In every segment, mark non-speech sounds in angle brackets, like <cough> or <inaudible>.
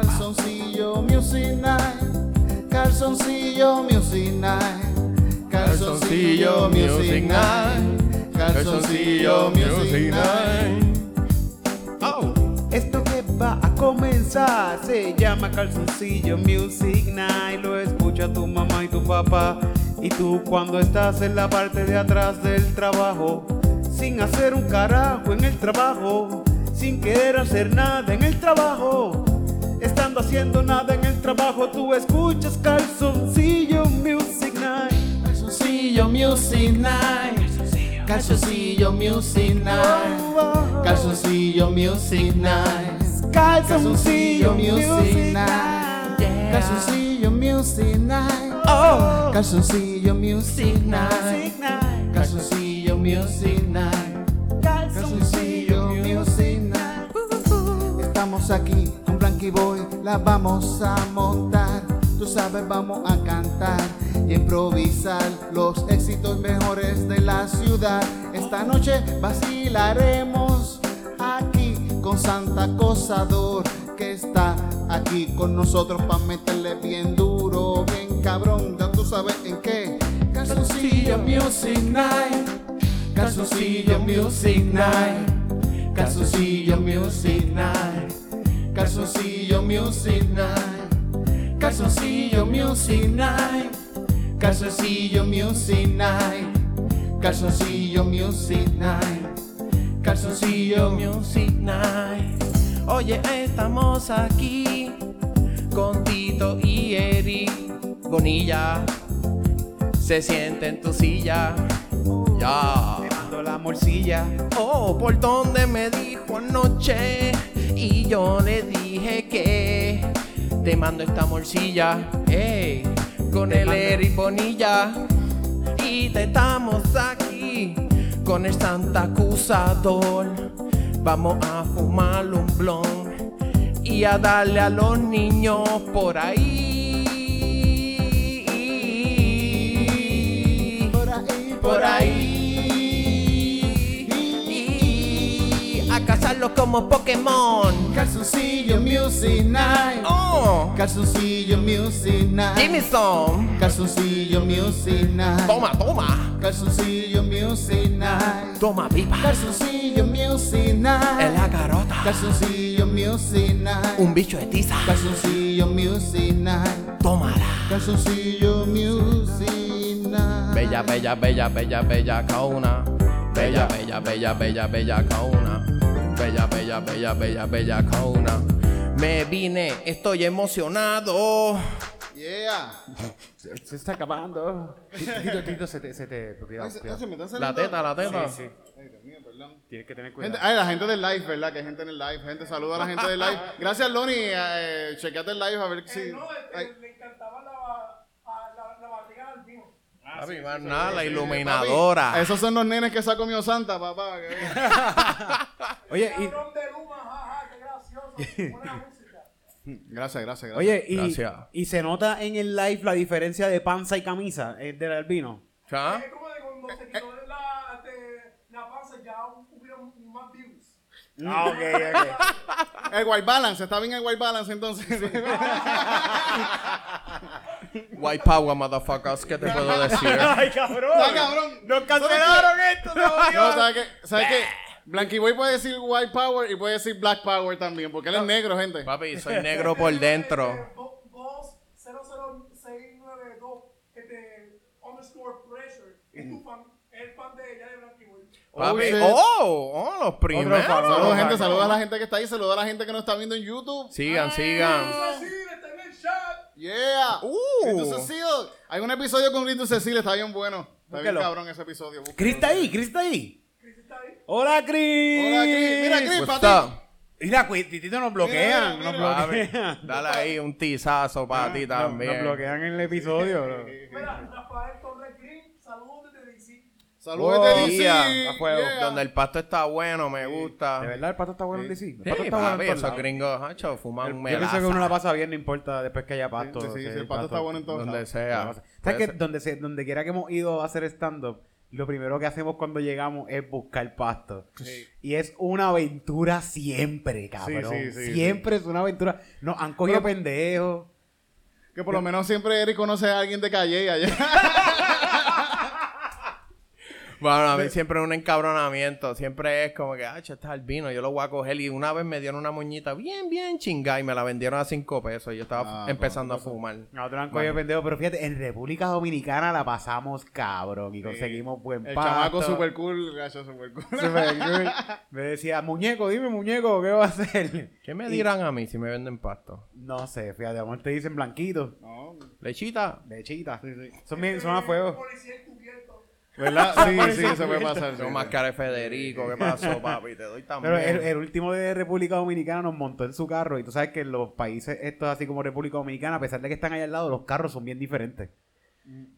Calzoncillo Music Night. Calzoncillo Music Night. Calzoncillo Music Night. Calzoncillo Music Night. Oh. Esto que va a comenzar se llama Calzoncillo Music Night. Lo escucha tu mamá y tu papá. Y tú cuando estás en la parte de atrás del trabajo, sin hacer un carajo en el trabajo, sin querer hacer nada en el trabajo, estando haciendo nada en el trabajo, tú escuchas Calzoncillo Music Night. Calzoncillo Music Night. Calzoncillo Music Night. Calzoncillo Music Night. Calzoncillo Music Night. Calzoncillo Music Night. Oh. Calzoncillo Music Night. Music Night. Calzoncillo Music Night. Calzoncillo Music Night. Estamos aquí Blanky Boy, la vamos a montar. Tú sabes, vamos a cantar y improvisar los éxitos mejores de la ciudad. Esta noche vacilaremos aquí con Santa Cosador, que está aquí con nosotros para meterle bien duro, bien cabrón. Ya tú sabes en qué. Calzoncillo Music Night. Calzoncillo Music Night. Calzoncillo Music Night. Calzoncillo Music Night. Calzoncillo Music Night. Calzoncillo Music Night. Calzoncillo Music Night. Calzoncillo Music Night. Oye, estamos aquí con Tito y Eri Bonilla. Se siente en tu silla. Ya. La morcilla. Oh, por donde me dijo anoche. Y yo le dije que te mando esta morcilla. Hey, con el Eri Bonilla. Y te estamos aquí con el Santa Acusador. Vamos a fumar un blon y a darle a los niños por ahí. Por ahí, Por ahí. Cazarlos como Pokémon. Calzoncillo Music Night. Oh, Calzoncillo Music Night. give me some. Calzoncillo Music Night. Toma, toma. Calzoncillo Music Night. Toma, pipa. Calzoncillo Music En la Night. carota. Calzoncillo Music Night. Un bicho de tiza. Calzoncillo Music Night. Tómala. Calzoncillo Music Night. Bella, bella, bella, bella, bella cauna. Bella, bella, bella, bella, bella cauna. Bella, bella, bella, bella, bella cauna. Me vine, estoy emocionado. Yeah. Se, se está acabando. Tito, Tito, se te, se te, cuidado, cuidado. La teta, la teta. Sí, sí. Ay, Dios mío, perdón. Tienes que tener cuidado. Gente, ay, la gente del live, ¿verdad? Que hay gente en el live. Gente, saluda a la gente del live. Gracias, Loni. Eh, chequeate el live a ver si. Ay, le encantaba la, a la, la barriga del vino. Papi, más nada, la iluminadora. papi, esos son los nenes que sacó mi santa, papá. que- <laughs> Oye, y. Gracias, <laughs> gracias, gracias. oye, y, Gracias. y se nota en el live la diferencia de panza y camisa eh, del albino. ¿Ah? Es como de cuando se quitó de la, este, la panza, ya hubieron más views. Ah, ok, ok. <laughs> El white balance, está bien el white balance entonces. <laughs> White power, motherfuckers, ¿qué te puedo decir? <laughs> Ay, cabrón. ¡Ah, cabrón! Nos cancelaron esto. No, ¿sabes qué? ¿Sabes qué? Blanky Boy puede decir white power y puede decir black power también, porque él es negro, gente. Papi, soy negro por dentro. Eh, Bo- Boss 00692, este, underscore pressure, es tu fan, es el fan de ella de Blanky Boy. Papi, oh, oh, los primeros. Saludos, gente. Saludos a la gente que está ahí. Saludos a la gente que nos está viendo en YouTube. Sigan, sigan. Está en el chat. Yeah. Uh. Cecil. Hay un episodio con Ritu Cecil. Está bien bueno. Está bien cabrón ese episodio. Búsquelo. Chris está ahí, Chris está ahí. Chris está ahí. Hola, Chris. Hola, Chris. Mira, Chris, para ti. Mira, Titito nos bloquean. Mira, Nos mira. Bloquean. <laughs> dale ahí un tizazo para ti Nos- Nos también. bloquean en el episodio. bro. Mira, Rafael Torres Green, saludos desde DC. Saludos Oh, de DC. yeah, a fuego. Yeah. Donde el pasto está bueno, me gusta. De verdad, el pato está bueno en DC. El Sí, pato está bueno en papi, todos esos gringos, hacho, fuman un Yo pienso melaza. que uno la pasa bien, no importa después que haya pasto. Sí, sí, si sí, el pato está bueno en todos Donde lados. sea. ¿Sabes que donde, se, donde quiera que hemos ido a hacer stand-up, lo primero que hacemos cuando llegamos es buscar pasto. Y es una aventura siempre, cabrón. sí, sí, siempre es una aventura. Nos han cogido pendejos. Que por lo menos siempre Eric conoce a alguien de calle allá. <laughs> Bueno, a mí siempre es un encabronamiento. Siempre es como que, ah, este es albino, yo lo voy a coger. Y una vez me dieron una moñita bien, bien chingada y me la vendieron a cinco pesos. Y yo estaba Ah, empezando a fumar. Nosotros han cogido pendejos, pero fíjate, en República Dominicana la pasamos cabrón y conseguimos buen El pasto. chamaco super cool, gacho super cool. Super <laughs> cool. Me decía, muñeco, dime, muñeco, ¿qué va a hacer? ¿Qué me dirán a mí si me venden pasto? No sé, fíjate, a lo mejor te dicen blanquito, No, ¿Lechita? lechita. sí, sí. Son, bien, son a fuego. Policía. ¿Verdad? Sí, sí, eso puede pasar. sí, Tengo sí. más cara de Federico. ¿Qué pasó, <laughs> papi? Te doy también. Pero el, el último de República Dominicana nos montó en su carro y tú sabes que en los países estos así como República Dominicana, a pesar de que están allá al lado, los carros son bien diferentes.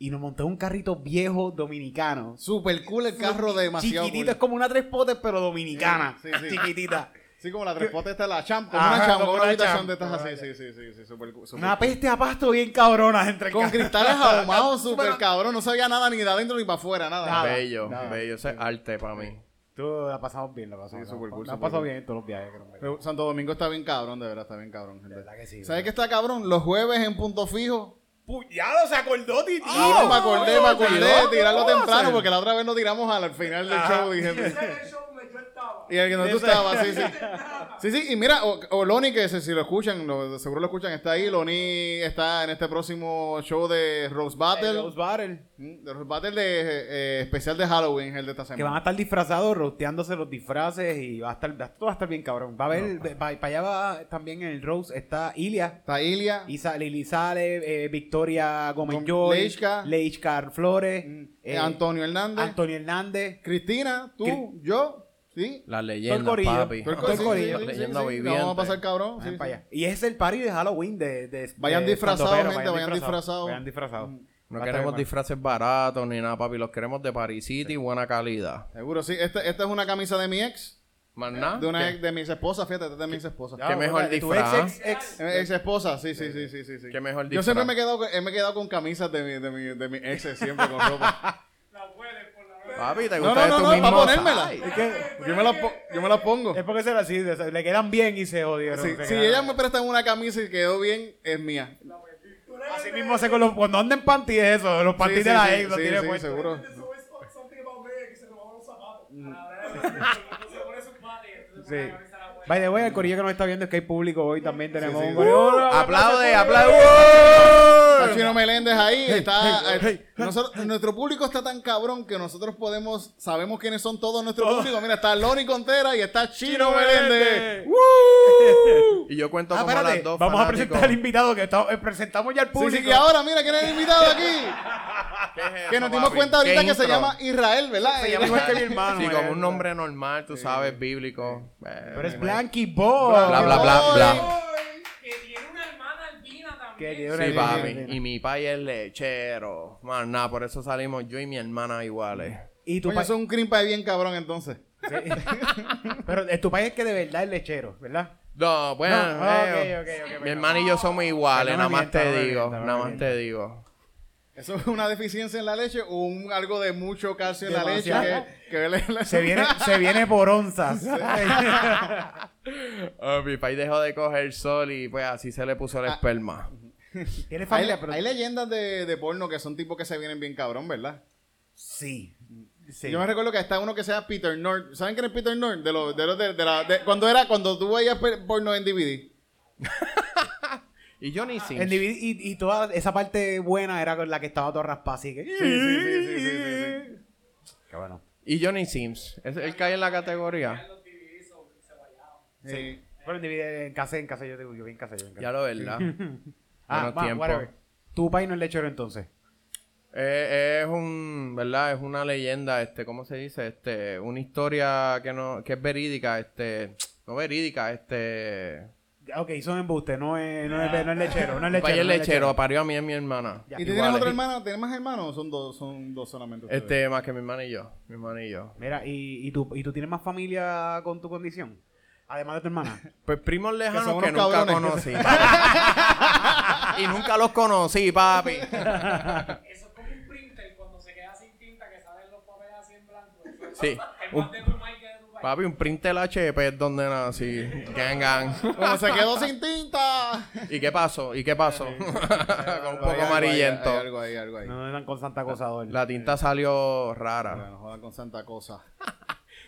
Y nos montó un carrito viejo dominicano. Super cool el carro demasiado Chiquitito, cool. es como una tres potes, pero dominicana. Sí, sí. Chiquitita. Sí, como la trespota esta, la champ, como Ajá, una champ, como una una habitación de estas así, sí, sí, sí, sí, super cool. super Una peste a pasto bien cabrona entre Con cristales <laughs> ahumados, super cabrón, no sabía nada ni de adentro ni para afuera, nada. Nada. bello, nada. bello. Eso es arte para mí. Tú la pasamos bien, la pasamos Sí, super cool, La cool. bien en todos los viajes. Pero Santo Domingo está bien cabrón, de verdad, está bien cabrón. gente. verdad que sí, ¿Sabes verdad. qué está cabrón? Los jueves en punto fijo. ¡Puñado! Se acordó, Titi. Cabrón, me acordé, me acordé de tirarlo ¿cómo temprano porque la otra vez lo tiramos al final del show. Dije, Y el que no tú estabas, sí, sí. <laughs> Sí, sí, y mira, o, o Loni, que se- si lo escuchan, lo- seguro lo escuchan, está ahí. Loni está en este próximo show de Rose Battle. Rose Battle. Mm, De Rose Battle de, eh, especial de Halloween, el de esta Que van semana. a estar disfrazados, rosteándose los disfraces y va a estar, todo va a estar bien cabrón. Va a haber, para allá va también en el Rose está Ilia. Está Ilia. Y sale, Lili sale, eh, Victoria Gómez Joy, Leichka. Leichka Flores, eh, Antonio Hernández. Antonio Hernández. Cristina, tú, Cri- yo, sí. Las leyendas, corillo. papi. Todo el Todo el corillo. Las leyendas vivientes. Vamos a pasar cabrón. Vayan sí, para sí. allá. Y es el party de Halloween de, de- Vayan disfrazados, gente, vayan disfrazados. Vayan disfrazados. No queremos disfraces baratos ni nada, papi. Los queremos de Paris City, buena calidad. Seguro, sí. Esta, esta es una camisa de mi ex. Más nada. De una ex, de mi ex esposa, fíjate, esta es de mi ex esposa. Ya, Qué mejor disfraz. ex, ex, ex. Ex esposa, sí, sí, sí, sí, sí, sí. Qué mejor Yo disfraz. siempre me he quedado, eh, me he quedado con camisas de mi, de mi, de mi ex siempre con ropa. <laughs> La huele por la Papi, ¿te No, gusta no, no, de no, mismo para ponérmela. Es que yo me las po- yo me las pongo. Es porque será así, de- le quedan bien y se jodieron. Si, se si ellas me prestan una camisa y quedó bien, es mía. Así mismo hace con los. Cuando anda en panty es eso, los panty Sí, de sí, la sí, ex lo sí, tiene sí, puesto. seguro. Se los. Se Sí. la la. By the way, el corillo que nos está viendo es que hay público hoy también. Tenemos sí, un sí. corillo. Aplaude, aplaude. Está Chino Meléndez ahí. Está, eh, nosotros- nuestro público está tan cabrón que nosotros podemos, sabemos quiénes son todos nuestro público. Mira, está Loni Contera y está Chino Meléndez. Y yo cuento Ah, como espérate, las dos vamos a presentar al invitado que está- eh, presentamos ya al Sí, público. sí, y ahora mira quién es el invitado aquí. <laughs> ¿Qué es Que nos dimos papi? cuenta ahorita ¿Qué que se llama Israel, ¿verdad? Se llama igual que mi hermano. Sí, como un nombre normal, tú sabes, bíblico. Pero es eh, Blanky Boy. Bla, bla, bla, bla. Que tiene una hermana albina también. Que tiene una Sí, papi. Y mi pai es lechero. Más nada, por eso salimos yo y mi hermana iguales. Y tu Coño, país. eso es un cream pie bien cabrón entonces. <laughs> Pero eh, tu país es que de verdad es lechero, ¿verdad? No, bueno, No, eh, ok, ok, ok, mi hermana y yo somos iguales, nada más te digo, nada más te digo. ¿Eso es una deficiencia en la leche o un, algo de mucho calcio en la leche Demasiado. que, que le- le- Se viene, se viene por onzas. <laughs> Ah, mi pai dejó de coger sol y pues así se le puso el esperma. <laughs> Tiene Hay, pero. leyendas de, de porno que son tipos que se vienen bien cabrón, ¿verdad? Sí. Sí. Yo me recuerdo que está uno que se llama Peter North. ¿Saben quién es Peter North? De los de, los de, de la, de- cuando era cuando tú veías porno en DVD. <laughs> Y Johnny En Sims. DVD y, y toda esa parte buena era con la que estaba todo raspada así que. Sí, sí, sí, sí, sí, sí, sí. Qué bueno. Y Johnny Sims. ¿Es- ¿Él cae en la categoría? Sí. Bueno, en DVD, en casa, en casa, yo digo, yo vi en casa, yo en casa. Ya lo verdad. <laughs> ah, Buenos va, tiempos. whatever. Tu país no es lechero entonces. Eh, es un, ¿verdad? Es una leyenda, este, ¿cómo se dice? Este, una historia que no, que es verídica, este, no verídica, este. Ok, son embustes, no es, no es, no es lechero, no es <laughs> lechero. no es lechero, parió a mí y a mi hermana. Ya. ¿Y tú tienes otra hermana? ¿Tienes más hermanos o son dos, son dos solamente? ustedes? Este, más que mi hermana y yo. Mi hermana y yo. Mira, ¿y, y, tú, ¿y tú tienes más familia con tu condición? Además de tu hermana. <laughs> Pues primos lejanos que, unos nunca cabrones. conocí. <laughs> y nunca los conocí, papi. <laughs> Eso es como un printer cuando se queda sin tinta que salen los papeles Sí. Un- papi, un printer HP es donde nací. Gang, gang. Como se quedó sin tinta. ¿Y qué pasó? ¿Y qué pasó? Con un poco amarillento. Hay algo ahí, algo ahí. No andan con Santa Acosador. La tinta salió rara. Bueno, jodan con santa cosa.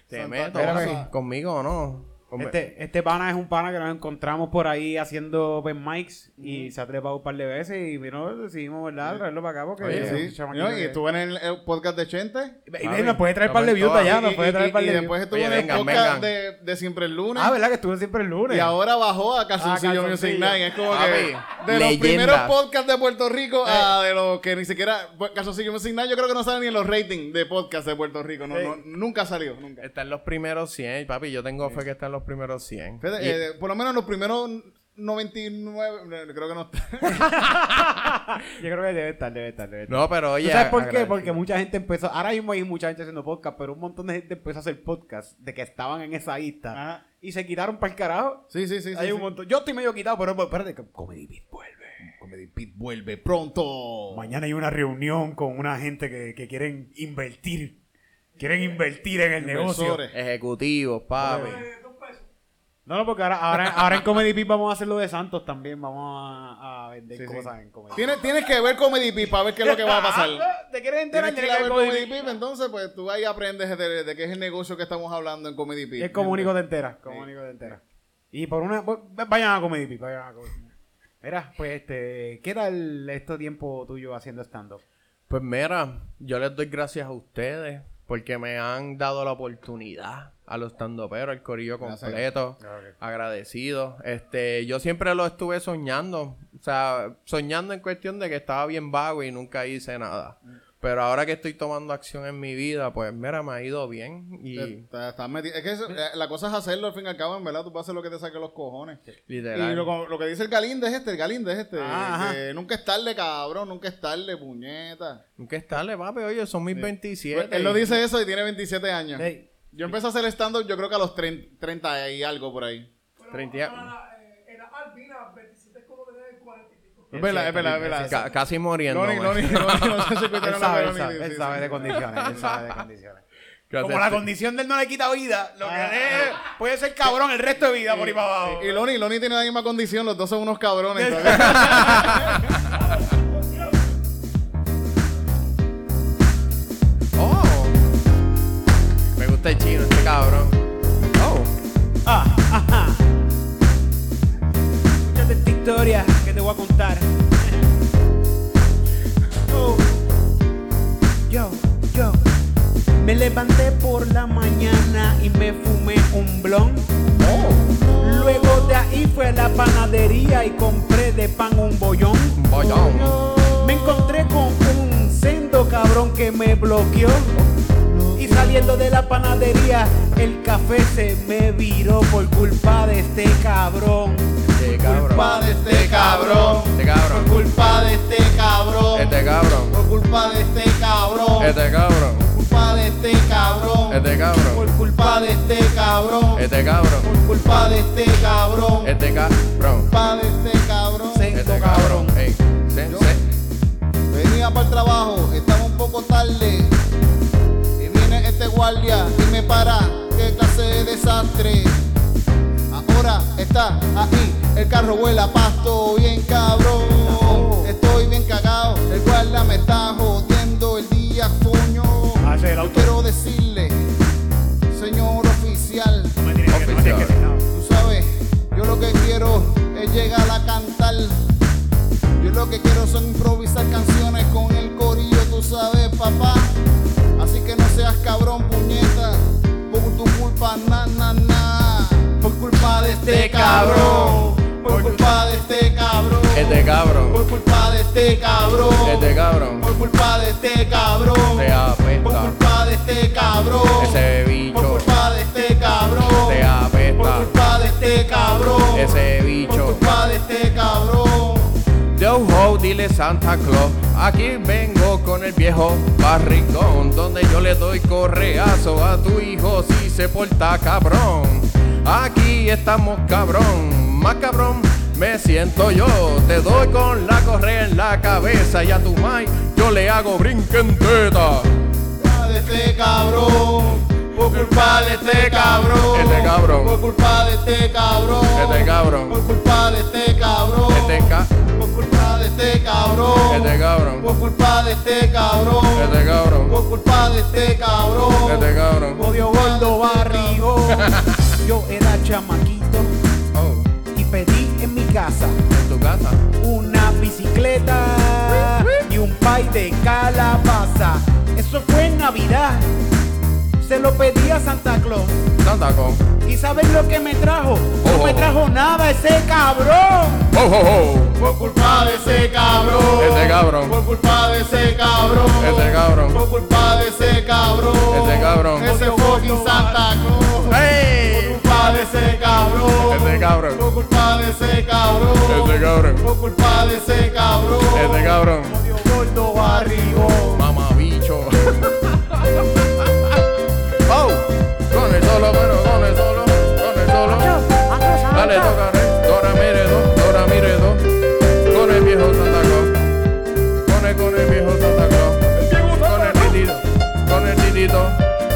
¿Te Santa meto cosa. así conmigo o no? Este, este pana es un pana que nos encontramos por ahí haciendo open mics y se ha trepado un par de veces y vino, decidimos, ¿verdad? Traerlo para acá porque Oye, sí. y que- estuve en el, el podcast de Chente. Y ven, nos puede traer un par de views allá, Y- nos puede y- traer un par y de después estuvo Oye, en el vengan, podcast vengan. de, de Siempre el Lunes. Ah, ¿verdad? Que estuvo siempre el lunes. Y ahora bajó a Calzoncillo Ah, Music. Night. Es como que de los leyenda. primeros podcasts de Puerto Rico a de los que ni siquiera. pues, Calzoncillo Music Night, yo creo que no sale ni en los ratings de podcast de Puerto Rico. No, Sí. no- nunca salió, nunca. Está en los primeros 100, papi. Yo tengo fe que está en los primeros 100. Fíjate, Y- eh, por lo menos los primeros 99, no, creo que no está. <laughs> Yo creo que debe estar, debe estar, debe estar. no, pero ¿Tú oye. sabes por qué? Porque mucha gente empezó, ahora mismo hay mucha gente haciendo podcast, pero un montón de gente empezó a hacer podcast de que estaban en esa lista Ajá. y se quitaron para el carajo. Sí, sí, sí. hay sí, un sí. montón. Yo estoy medio quitado, pero espérate, que Comedy Beat vuelve. Comedy Pit vuelve pronto. Mañana hay una reunión con una gente que, que quieren invertir. Quieren invertir en el negocio. Ejecutivos, papi. No, no, porque ahora, ahora, ahora en Comedy Beat vamos a hacer lo de Santos también. Vamos a, a vender Sí, sí. cosas en Comedy Tienes, tienes que ver Comedy Pit para ver qué es lo que va a pasar. <laughs> ¿Te quieres enterar? Tienes que ir a ver Comedy Pip, entonces pues tú ahí aprendes de, de qué es el negocio que estamos hablando en Comedy Pip. Es como único de entera. Como único de entera. Y por una. pues, Vayan a Comedy Beat, vayan a Comedy Beat. Mira, pues este. ¿Qué tal este tiempo tuyo haciendo stand-up? Pues mira, yo les doy gracias a ustedes porque me han dado la oportunidad a los tandoperos, al corillo Gracias. completo, agradecido. Este, yo siempre lo estuve soñando, o sea, soñando en cuestión de que estaba bien vago y nunca hice nada. Pero ahora que estoy tomando acción en mi vida, pues mira, me ha ido bien y Te- te estás meti- Es que eso- eh, la cosa es hacerlo al fin y al cabo, en verdad, tú puedes hacer lo que te saque los cojones. literal. Y lo, lo que dice el Galinde es este, el Galinde es este. Que nunca es tarde, cabrón, nunca es tarde, puñeta. Nunca es tarde, papi, oye, son mis 27. Pues, él lo dice eso y tiene 27 años. Hey, Yo empecé a hacer stand-up yo creo que a los 30, 30 y algo por ahí. Pero 30 para la, eh, en la Albina, 27 es como tener 40 y pico. Es verdad, es verdad, es verdad. Ca- casi muriendo. Loni, Loni, Loni, no sé si escucharon él la sabe, él sabe, él sabe de condiciones, él sabe de <laughs> condiciones. Como la condición del no le quita vida, lo que es, puede ser cabrón el resto de vida por ahí para abajo. Y Loni, Loni tiene la misma condición, los dos son unos cabrones. <laughs> gusta el chino, este cabrón. Oh. Ah, ajá. Escúchate esta historia que te voy a contar. <laughs> Oh. Yo, yo. Me levanté por la mañana y me fumé un blon. Luego de ahí fui a la panadería y compré de pan un bollón. Bollón. Me encontré con un sendo cabrón que me bloqueó. Saliendo de la panadería, el café se me viró por culpa de este cabrón. Este cabrón. culpa de este cabrón. Este cabrón. Por culpa de este cabrón. Este cabrón. Por culpa de este cabrón. Este cabrón. Por culpa de este cabrón. Este cabrón. Por culpa de este cabrón. Este cabrón. Por culpa de este cabrón. Este cabrón. culpa de este cabrón. Este cabrón. Venía para el trabajo, estaba un poco tarde. Guardia y me para. Qué clase de desastre. Ahora está ahí, el carro vuela pasto bien cabrón. Estoy bien cagado, el guardia me está jodiendo el día, coño. Ah, Yo quiero decirle, señor oficial, Me tiene que- me tiene que- Oficial. no. Tú sabes, yo lo que quiero es llegar a cantar. Yo lo que quiero son improvisar canciones con el corillo, tú sabes, papá. Cabrón, puñeta. Por tu culpa, na, na, na. Por culpa de este cabrón. Por culpa de este cabrón. Este cabrón. Por culpa de este cabrón. Este cabrón. Por culpa de este cabrón. Se Por apesta. culpa de este cabrón. Ese Por bicho. culpa de este cabrón. Se Por apesta. culpa de este cabrón. Ese Por bicho. culpa de este cabrón. Ho, dile Santa Claus. Aquí vengo con el viejo barricón. Donde yo le doy correazo a tu hijo si se porta cabrón. Aquí estamos cabrón. Más cabrón me siento yo. Te doy con la correa en la cabeza. Y a tu mai yo le hago brinquen teta. Culpa de este cabrón. Por culpa de este cabrón. Este cabrón. Por culpa de este cabrón. Este cabrón. Por culpa de este cabrón. Este ca... Por culpa de este cabrón. Este cabrón. Por culpa de este cabrón. Este cabrón. Por culpa de este cabrón. Este cabrón. Odio gordo barrigón. <laughs> Yo era chamaquito Oh, y pedí en mi casa en tu casa. una bicicleta y un pay de calabaza. Eso fue en Navidad. Se lo pedí a Santa Claus. Santa Con. ¿Y sabes lo que me trajo? Oh. No me trajo nada ese cabrón. Oh, oh, oh. Por culpa de ese cabrón. Este cabrón. Por culpa de ese cabrón. Este cabrón. Por culpa de ese cabrón. Este cabrón. Ese fucking Santa Claus. Por ¡Ey! culpa de ese cabrón. Este cabrón. Por culpa de ese cabrón. Este cabrón. Por culpa de ese cabrón. Este cabrón. Odio gordo barrigón. Mamá <laughs> Dale, toca, re. Dora mire do, Dora mire do. Con el viejo Santa Claus. Con el, con el viejo Santa Claus. Con el titito, con el titito.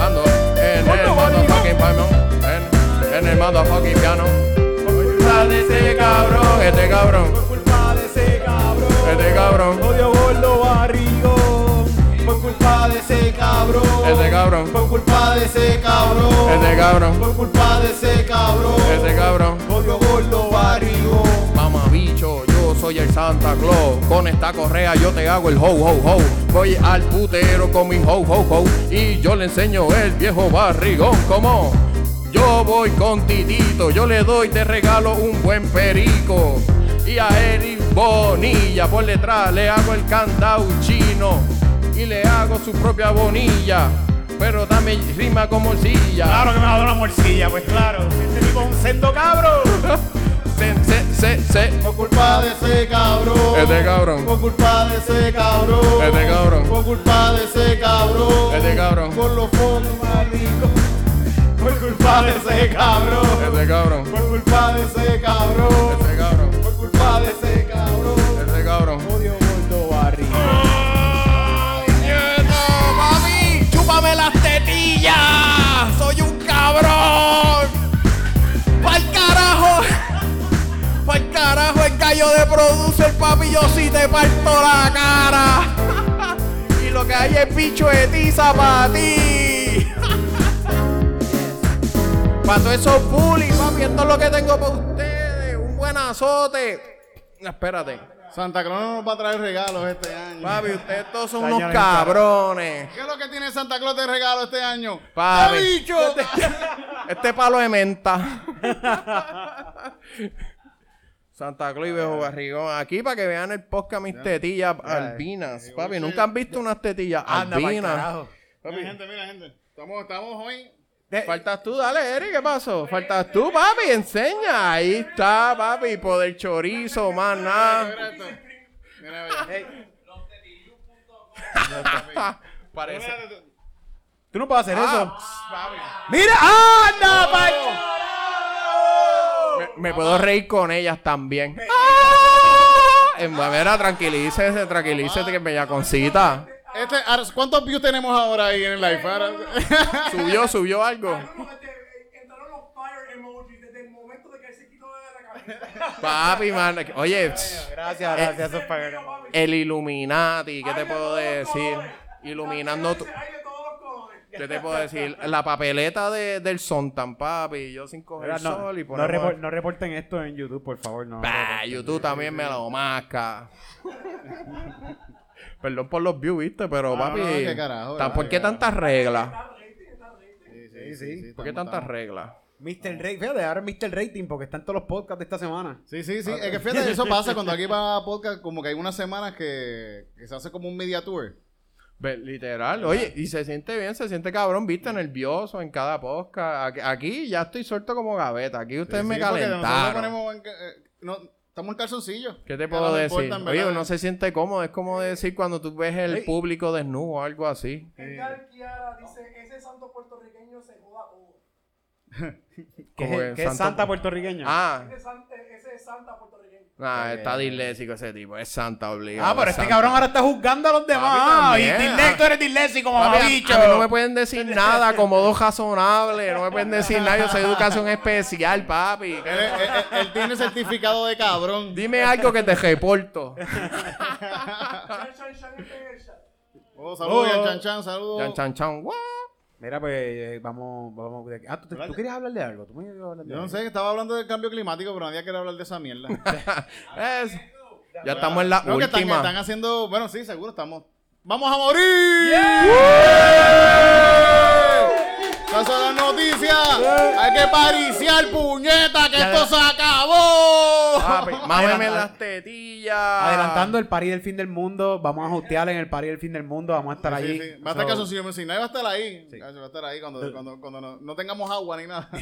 Ando en el motherfucking piano. En, en el motherfucking piano. Por culpa de ese cabrón, este cabrón, Por culpa de ese cabrón. este cabrón, de ese cabrón. cabrón, Por culpa de ese cabrón. este cabrón, Por culpa de ese cabrón. este cabrón. Odio gordo barrigón. Mamá bicho, yo soy el Santa Claus. Con esta correa yo te hago el ho ho ho. Voy al putero con mi ho ho ho. Y yo le enseño el viejo barrigón. Como yo voy con Titito, yo le doy de regalo un buen perico. Y a Eric Bonilla por detrás le hago el candau chino. Y le hago su propia bonilla. Pero también rima como morcilla. Claro que me va a dar una morcilla, pues claro. Este tipo es un sendo cabro. <laughs> Se, se, se, se. Por culpa de ese cabrón. Este cabrón. Por culpa de ese cabrón. Este cabrón. Por culpa de ese cabrón. Este cabrón. Por los fondos maricos. Por culpa de ese cabrón. Este cabrón. Por culpa de ese cabrón. Este cabrón. Por culpa de ese cabrón. Cabrón! ¡Pa'l carajo! ¡Pa'l carajo el gallo de producer, papi! Yo sí te parto la cara. <laughs> y lo que hay es bicho de tiza para ti. para <laughs> todos esos bullies, papi, esto es lo que tengo para ustedes. Un buen azote. Espérate. Santa Claus no nos va a traer regalos este año. Papi, ustedes todos son unos cabrones. ¿Qué es lo que tiene Santa Claus de regalo este año? Papi. ¡Qué bicho! Este palo de menta. Santa Claus y Viejo Barrigón. Aquí para que vean el podcast mis tetillas albinas. Papi, nunca han visto unas tetillas albinas. carajo. Mira, gente, mira, gente. Estamos, estamos hoy. Faltas tú, dale, Eri, ¿qué pasó? Faltas tú, papi, enseña. Ahí está, papi, poder chorizo, más nada. <laughs> Parece. Tú no puedes hacer eso. Ah, ¡Mira! ¡Anda, pa'l Me, me puedo reír con ellas también. ¡Ah! En manera, tranquilícese, tranquilícese, que bellaconcita. Este, ¿Cuántos views tenemos ahora ahí en el live? Ahora- <laughs> Subió, subió algo. No, este, el. Papi, man. Oye, Gracias, gracias. Para el Illuminati, ¿qué te puedo decir? Iluminando tu... ¿Qué te puedo decir? La papeleta de, del Sontan, papi. Yo sin coger Mira, no, sol y no, ponemos... repor- no reporten esto en YouTube, por favor. No, Bah, YouTube también me lo masca. Perdón por los views, ¿viste? Pero, papi... no, qué carajo, ¿Por qué tantas reglas? Sí, sí. ¿Por qué tantas reglas? Mr. Rating, fíjate, ahora es Mr. Rating porque están todos los podcasts de esta semana. Sí, sí, sí. Es que fíjate, eso <laughs> pasa cuando aquí va a podcast, como que hay unas semanas que, que se hace como un media tour. Literal, oye, y se siente bien, se siente cabrón, viste, nervioso en cada podcast. Aquí, aquí ya estoy suelto como gaveta. Aquí ustedes Sí, me sí, porque nosotros calentaron. ponemos en eh, no, estamos en calzoncillo. ¿Qué te Ya puedo decir? importa, en Oye, uno se siente cómodo. Es como decir cuando tú ves el Ey. público desnudo o algo así. Edgar Kiara dice, ese santo puertorriqueño se joda todo. <laughs> ¿Qué, es- qué es santo- Santa puertorriqueña? Ah, Ese, san- eh, ese es Santa puertorriqueño. Nah, está disléxico ese tipo. Es santa obligado. Ah, pero es este santa. cabrón ahora está juzgando a los demás. Papi, y disléxico, eres disléxico, Papi, a- mamabicho. a mí no me pueden decir <laughs> nada como dos razonables. No me pueden decir nada. Yo soy educación especial, papi. Él, él- él- él tiene certificado de cabrón. Dime algo que te reporto. <laughs> <laughs> Oh, saludos, Oh. Yan Chan Chan, saludos. Chan, chan, chan. What? Mira, pues eh, vamos, vamos. de- Ah, ¿tú, te- tú querías hablar de algo. ¿Tú me ibas a hablar de Yo no sé, estaba hablando del cambio climático, pero nadie quiere hablar de esa mierda. <laughs> Es- ya estamos en la No, que están, están haciendo. Bueno, sí, seguro estamos. ¡Vamos a morir! Esas son las noticias. Hay que pariciar, puñeta, que esto se acabó. Papi, <laughs> mámeme las tetillas. Adelantando el party del fin del mundo. Vamos a hostear en el party del fin del mundo. Vamos a estar Sí, allí. sí. Va a estar So, calzoncillo Music Night, va a estar ahí. Sí. Va a estar ahí cuando, cuando, cuando no, no tengamos agua ni nada. <laughs>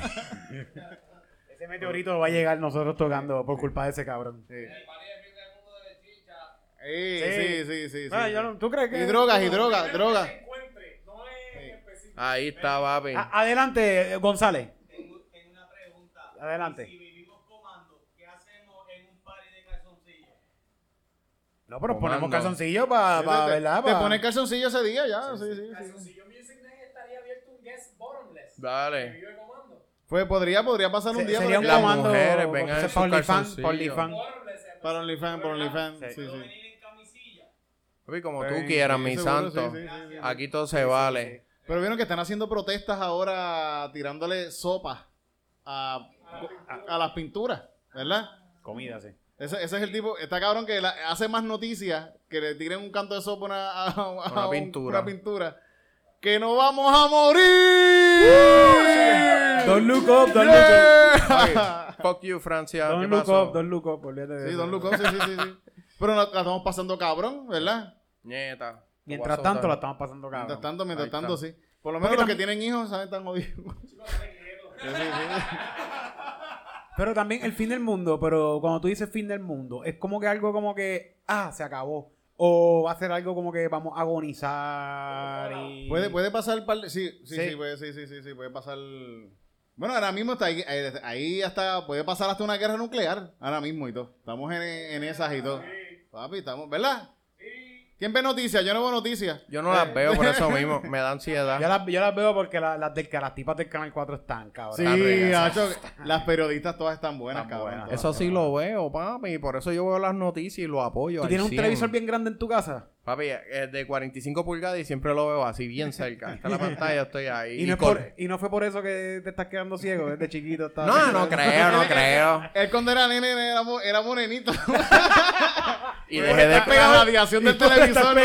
Ese meteorito va a llegar nosotros tocando por culpa de ese cabrón. Sí. Sí, sí, sí, sí, sí. Ah, yo no- ¿Tú crees que.? Y drogas, y drogas, drogas. Ahí está, papi. A- adelante, González. Tengo, tengo una pregunta. Adelante. Si vivimos comando, ¿qué hacemos en un party de calzoncillos? No, pero Comando. ponemos calzoncillo para, te, ¿verdad? te Pa- pones calzoncillo ese día ya. Sí, sí, sí. Calzoncillo Music Night estaría abierto un guest bottomless. Dale. Pues podría, podría pasar un día sería un comando. mujeres, vengan en ese sus pa' OnlyFans, Para OnlyFans, para OnlyFans. Sí, ¿Puedo sí. venir en camisilla? Papi, como Sí, tú quieras, sí, mi santo. sí, sí, sí, sí. Aquí todo se vale. Pero vieron que están haciendo protestas ahora tirándole sopa a, a, a las pinturas, ¿verdad? Comida, sí. Ese, ese es el tipo, está cabrón que la- hace más noticias que le tiren un canto de sopa a una, a- a Una un- pintura. una pintura. Que no vamos a morir. Don't look up, don't Yeah. Fuck you, Francia. Don't ¿Qué look pasó? up, don't look up. olvídate de Sí, eso. Don Lucas, sí, sí, sí, sí. Pero la, la estamos pasando cabrón, ¿verdad? Nieta. Mientras tanto, la estamos pasando cabrón. Mientras tanto, mientras tanto, sí. Por lo menos Porque los que tienen hijos saben tan jodidos. Sí, sí, sí. Pero también el fin del mundo, pero cuando tú dices fin del mundo, es como que algo como que, ah, se acabó. O va a ser algo como que vamos a agonizar y... Puede, puede pasar par de- sí, sí, Sí. sí, puede, sí, sí, sí, sí, puede pasar. Bueno, ahora mismo está ahí, eh, ahí hasta puede pasar hasta una guerra nuclear, ahora mismo y todo. Estamos en, en esas y todo. Papi, estamos, ¿verdad? ¿Quién ve noticias? Yo no veo noticias. Yo no las veo por eso <laughs> mismo. Me da ansiedad. Yo las, yo las veo porque la- las, del, las tipas del Canal 4 están, cabrón. Sí, hacho, las periodistas todas están buenas, Están cabrón. buenas. todas Eso sí lo veo, papi. Por eso yo veo las noticias y lo apoyo. ¿Tú al tienes un 100. televisor bien grande en tu casa? Papi, es de 45 pulgadas y siempre lo veo así, bien cerca. Está la <laughs> pantalla, estoy ahí. Y no, es con- por- y no fue por eso que te estás quedando ciego desde chiquito. No, no creo, no <laughs> creo. Él cuando era nene era, era morenito. <laughs> Y dejé de, la radiación del televisor.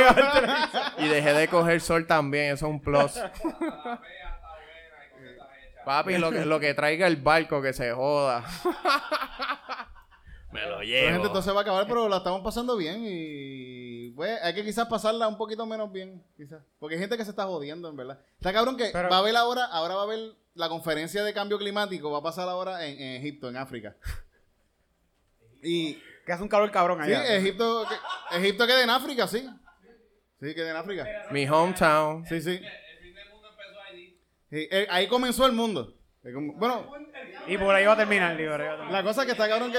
y dejé de coger sol también, eso es un plus. Papi, lo que, lo que traiga el barco que se joda. Me lo La llevo. gente entonces va a acabar, pero la estamos pasando bien y pues hay que quizás pasarla un poquito menos bien, quizás. Porque hay gente que se está jodiendo, en verdad. Está cabrón que Pero- va a haber ahora, ahora va a haber la conferencia de cambio climático, va a pasar ahora en, en Egipto, en África. Y Que hace un calor cabrón sí, allá. Egipto, que- Egipto queda en África, sí. Sí, queda en África. Mi hometown. Sí, sí. Sí, eh, ahí comenzó el mundo. Eh, como- Bueno, Y por ahí va a terminar, y por ahí va a terminar. la cosa que está cabrón que...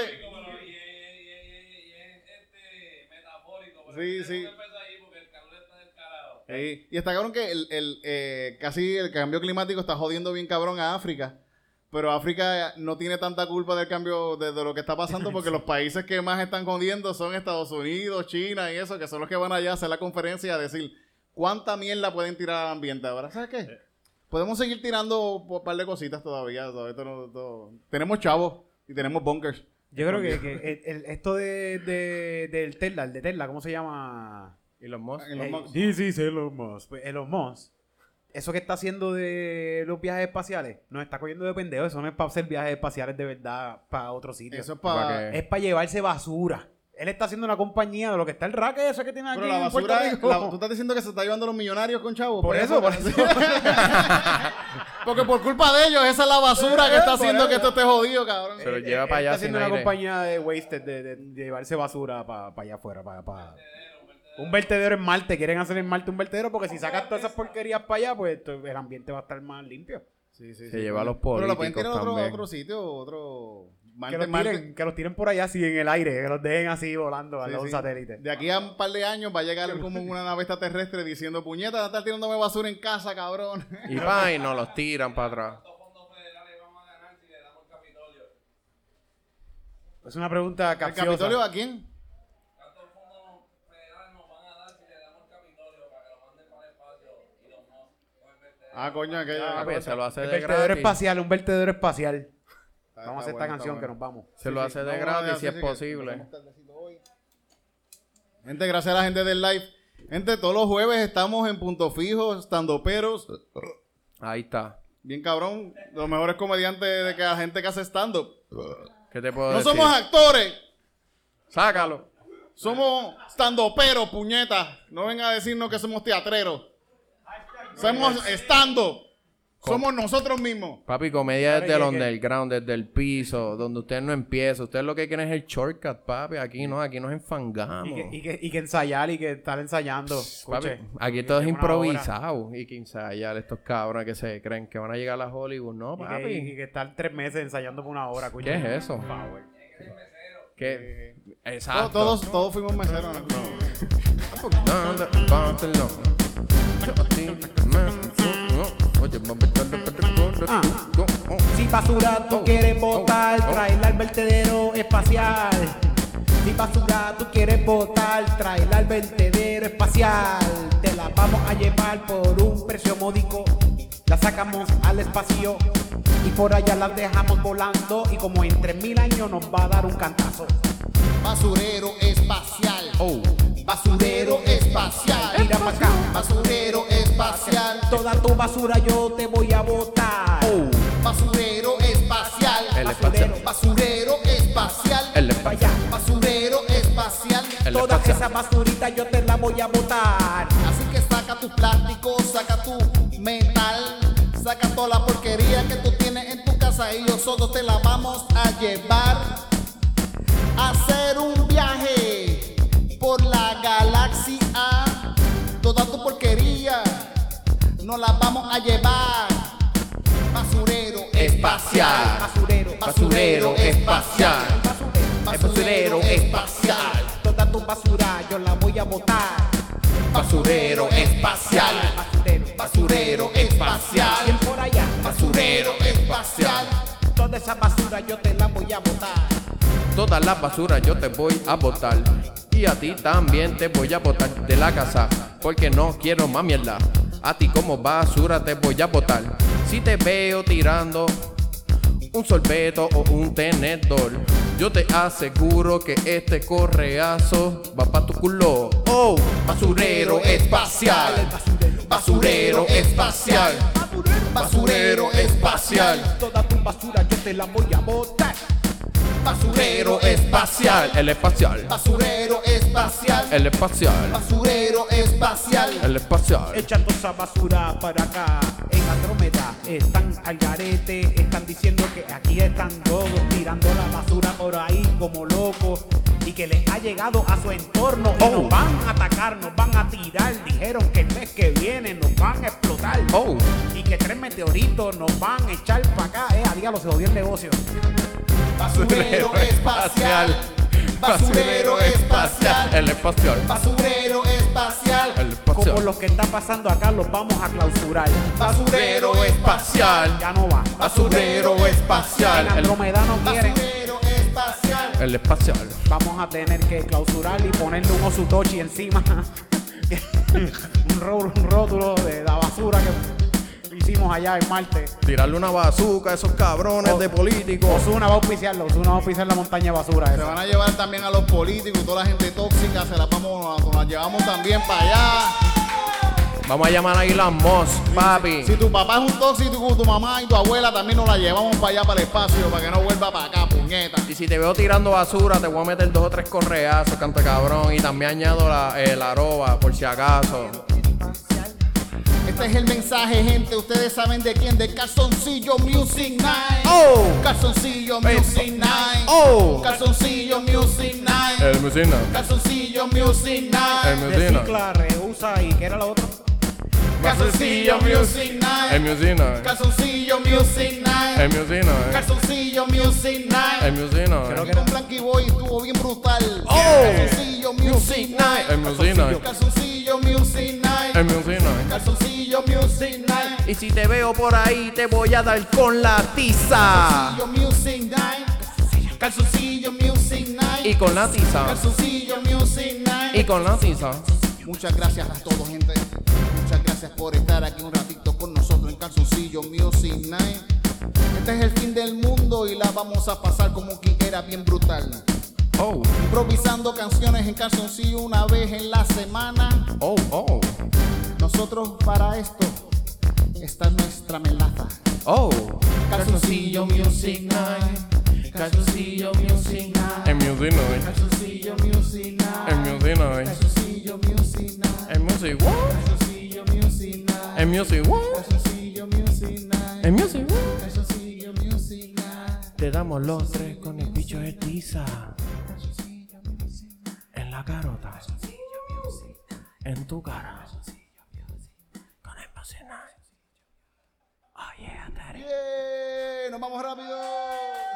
del carajo. Sí, Y está cabrón que el, el, eh, casi el cambio climático está jodiendo bien cabrón a África. Pero África no tiene tanta culpa del cambio de, de lo que está pasando porque <laughs> los países que más están jodiendo son Estados Unidos, China y eso, que son los que van allá a hacer la conferencia a decir cuánta mierda pueden tirar al ambiente ahora. ¿Sabes qué? Podemos seguir tirando un par de cositas todavía. todavía esto no- todo- Tenemos chavos y tenemos bunkers. Yo creo que, que el- el- esto de, de, del Tesla, el de Tesla, ¿cómo se llama? Y los los Eh, mo- This is Elon Musk. Pues Elon Musk, eso que está haciendo de los viajes espaciales, nos está cogiendo de pendejo. Eso no es para hacer viajes espaciales de verdad para otro sitio. Eso es ¿Para para... qué? Es para llevarse basura. Él está haciendo una compañía de lo que está el rack ese que tiene aquí Pero la en Puerto basura, la- tú estás diciendo que se está llevando a los millonarios con chavos. Por eso, por eso. <laughs> Porque por culpa de ellos, esa es la basura que está haciendo que esto esté jodido, cabrón. Pero Él- lleva él para allá Está haciendo una aire. compañía de wasted, de, de- de llevarse basura para allá afuera. para Un vertedero en Marte. Quieren hacer en Marte un vertedero porque si sacas todas esas porquerías para allá, pues el ambiente va a estar más limpio. Sí, sí, Se lleva a los Pero lo pueden políticos tirar a otro, otro sitio, otro... Marte- Que los, Marte- tiren, que los tiren por allá así en el aire, que los dejen así volando a Sí, los sí. satélites. De aquí a un par de años va a llegar <laughs> como una nave extraterrestre diciendo, puñeta, estás tirándome basura en casa, cabrón. Y pa, y nos los tiran para atrás. ¿Cuántos fondos federales vamos a ganar si le damos el Capitolio? Es una pregunta ¿El capciosa. Capitolio a quién? ¿Cuántos fondos federales nos van a dar si le damos el Capitolio para que lo manden para el espacio y los no con el vertedero? Ah, coño, aquella. Papi, se lo hace El de vertedero gratis. espacial, un vertedero espacial. Está- Vamos a hacer esta bueno, canción que bueno. nos vamos. Se lo hace sí. de gratis si es posible. Gente, gracias a la gente del live. Gente, todos los jueves estamos en Punto Fijo, estando peros. Ahí está. Bien cabrón, los mejores comediantes de que la gente que hace stand-up. ¿Qué te puedo No decir? somos actores, Sácalo. somos stand-uperos, puñetas. No vengan a decirnos que somos teatreros. Somos stand-up. Somos nosotros mismos. Papi, comedia desde el underground, desde el piso, donde usted no empieza. Usted lo que quiere es el shortcut, papi. Aquí no, aquí nos enfangamos. Y que, y, que, y que ensayar y que estar ensayando. Papi, Escuche, aquí todo es hora. improvisado. Y que ensayar estos cabrones que se creen que van a llegar a Hollywood. No, Y que, y papi. que estar tres meses ensayando por una hora. escuche. ¿Qué es eso? Por favor. ¿Qué? Todos, Exacto. todos, todos fuimos meseros. ¿no? ¿Dónde Oye, mami, dale, Ah. dale. Si basura tú quieres botar, oh, oh. tráela al vertedero espacial. Si basura tú quieres botar, tráela al vertedero espacial. Te la vamos a llevar por un precio módico. La sacamos al espacio y por allá la dejamos volando. Y como en 3000 años nos va a dar un cantazo. Basurero espacial. Oh. Basurero espacial. Mira pa' acá. Basurero espacial. Toda tu basura yo te voy a botar. Oh. Basurero espacial. El espacial. Basurero espacial. El espacial. Basurero espacial. El Toda espacial. esa basurita yo te la voy a botar. Así que saca tu plástico, saca tu metal, saca toda la porquería que tú tienes en tu casa y nosotros te la vamos a llevar hacer un viaje por la galaxia. Toda tu porquería nos la vamos a llevar. Basurero Espacial. Basurero, Basurero espacial. basurero, espacial. Toda tu basura yo la voy a botar. Basurero espacial. Basurero, Basurero espacial. Bien por allá. Basurero espacial. Toda esa basura yo te la voy a botar. Todas las basuras yo te voy a botar. Y a ti también te voy a botar de la casa. Porque no quiero más mierda. A ti como basura te voy a botar. Si te veo tirando un sorbeto o un tenedor, yo te aseguro que este correazo va pa' tu culo. Oh, basurero espacial. Basurero espacial. Basurero espacial. Toda tu basura yo te la voy a botar. Basurero espacial. El espacial. Basurero espacial. El espacial. Basurero espacial. El espacial. Echando esa basura para acá. En Andrómeda están al garete. Están diciendo que aquí están todos tirando la basura por ahí como locos. Y que les ha llegado a su entorno. Y Oh. nos van a atacar, nos van a tirar. Dijeron que el mes que viene nos van a explotar. Oh. Y que tres meteoritos nos van a echar para acá. Eh, a diablo, se jodió el negocio. Basurero espacial. Basurero espacial. El espacial. Basurero espacial. El espacial. Como lo que está pasando acá, los vamos a clausurar. Basurero espacial. Ya no va. Basurero En espacial. El, Andrómeda no quieren. Basurero espacial. el espacial. Vamos a tener que clausurar y ponerle un osutochi encima. <laughs> un rótulo de la basura que hicimos allá en Marte. Tirarle una bazuca a esos cabrones de políticos. Osuna va a auspiciarlo. Osuna va a auspiciar la montaña de basura Se esa. van a llevar también a los políticos y toda la gente tóxica, se la vamos, nos la llevamos también para allá. Vamos a llamar a Elon Musk, papi. Si tu papá es un tóxico, tu mamá y tu abuela también nos la llevamos para allá, para el espacio, para que no vuelva para acá, puñeta. Y si te veo tirando basura, te voy a meter dos o tres correazos, canta cabrón. Y también añado la, eh, la arroba, por si acaso. Este es el mensaje, gente. Ustedes saben de quién, de Calzoncillo Music Night. Oh. Calzoncillo Music Night. Oh. Calzoncillo Music Night. El Musina. Calzoncillo Music Night. El Musina. Recicla, reusa y ¿qué era lo otro? Calzoncillo Music Night. El Music Night. Calzoncillo Music Night. El Music Night. Calzoncillo Music Night. El Music Creo que Night. con Blanky Boy estuvo bien brutal. Oh. Calzoncillo Music Night. El Music Night. Calzoncillo Music Night. El Music Night. Calzoncillo Music Night. Y si te veo por ahí, te voy a dar con la tiza. Calzoncillo Music Night. Calzoncillo Music Night. Y con la tiza. Calzoncillo Music Night. Y con la tiza. Muchas gracias a todos, gente. Gracias por estar aquí un ratito con nosotros en Calzoncillo Music Night. Este es el fin del mundo y la vamos a pasar como que era bien brutal. Oh, Improvisando canciones en calzoncillo una vez en la semana. oh, oh. Nosotros para esto, esta es nuestra melaza. Oh. Calzoncillo Music Night. Calzoncillo Music Night. El Music Night. Calzoncillo Music Night. El Music Night. Calzoncillo Music Night. El Music what? El Music what? Calzoncillo Music Night. Te damos los tres con el bicho de tiza. En la carota. En tu cara. Con el Music Night. Oh yeah, daddy. Yeah, nos vamos rápido.